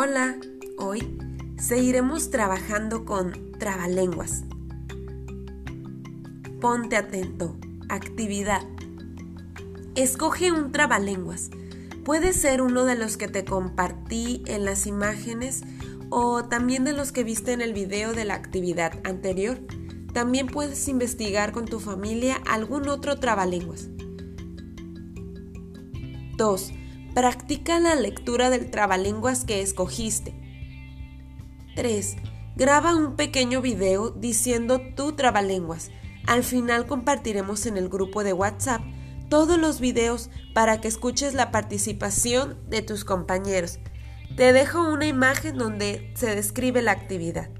Hola, hoy seguiremos trabajando con trabalenguas. Ponte atento. Actividad. Escoge un trabalenguas. Puede ser uno de los que te compartí en las imágenes o también de los que viste en el video de la actividad anterior. También puedes investigar con tu familia algún otro trabalenguas. 2. Practica la lectura del trabalenguas que escogiste. 3. Graba un pequeño video diciendo tu trabalenguas. Al final compartiremos en el grupo de WhatsApp todos los videos para que escuches la participación de tus compañeros. Te dejo una imagen donde se describe la actividad.